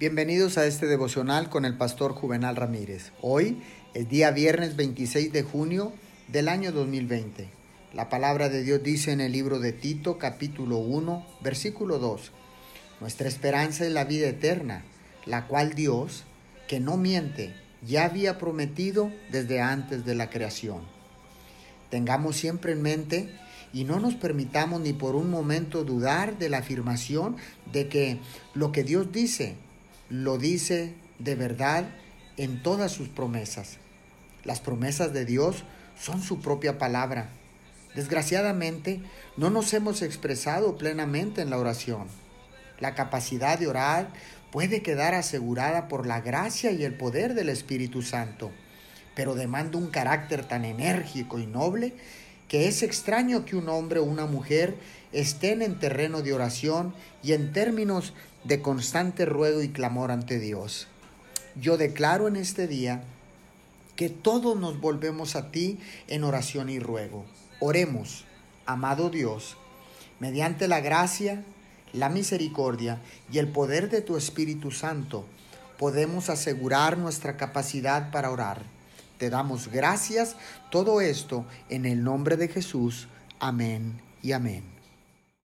Bienvenidos a este devocional con el pastor Juvenal Ramírez. Hoy es día viernes 26 de junio del año 2020. La palabra de Dios dice en el libro de Tito capítulo 1 versículo 2. Nuestra esperanza es la vida eterna, la cual Dios, que no miente, ya había prometido desde antes de la creación. Tengamos siempre en mente y no nos permitamos ni por un momento dudar de la afirmación de que lo que Dios dice lo dice de verdad en todas sus promesas. Las promesas de Dios son su propia palabra. Desgraciadamente, no nos hemos expresado plenamente en la oración. La capacidad de orar puede quedar asegurada por la gracia y el poder del Espíritu Santo, pero demanda un carácter tan enérgico y noble que es extraño que un hombre o una mujer estén en terreno de oración y en términos de constante ruego y clamor ante Dios. Yo declaro en este día que todos nos volvemos a ti en oración y ruego. Oremos, amado Dios, mediante la gracia, la misericordia y el poder de tu Espíritu Santo, podemos asegurar nuestra capacidad para orar te damos gracias, todo esto en el nombre de Jesús. Amén y amén.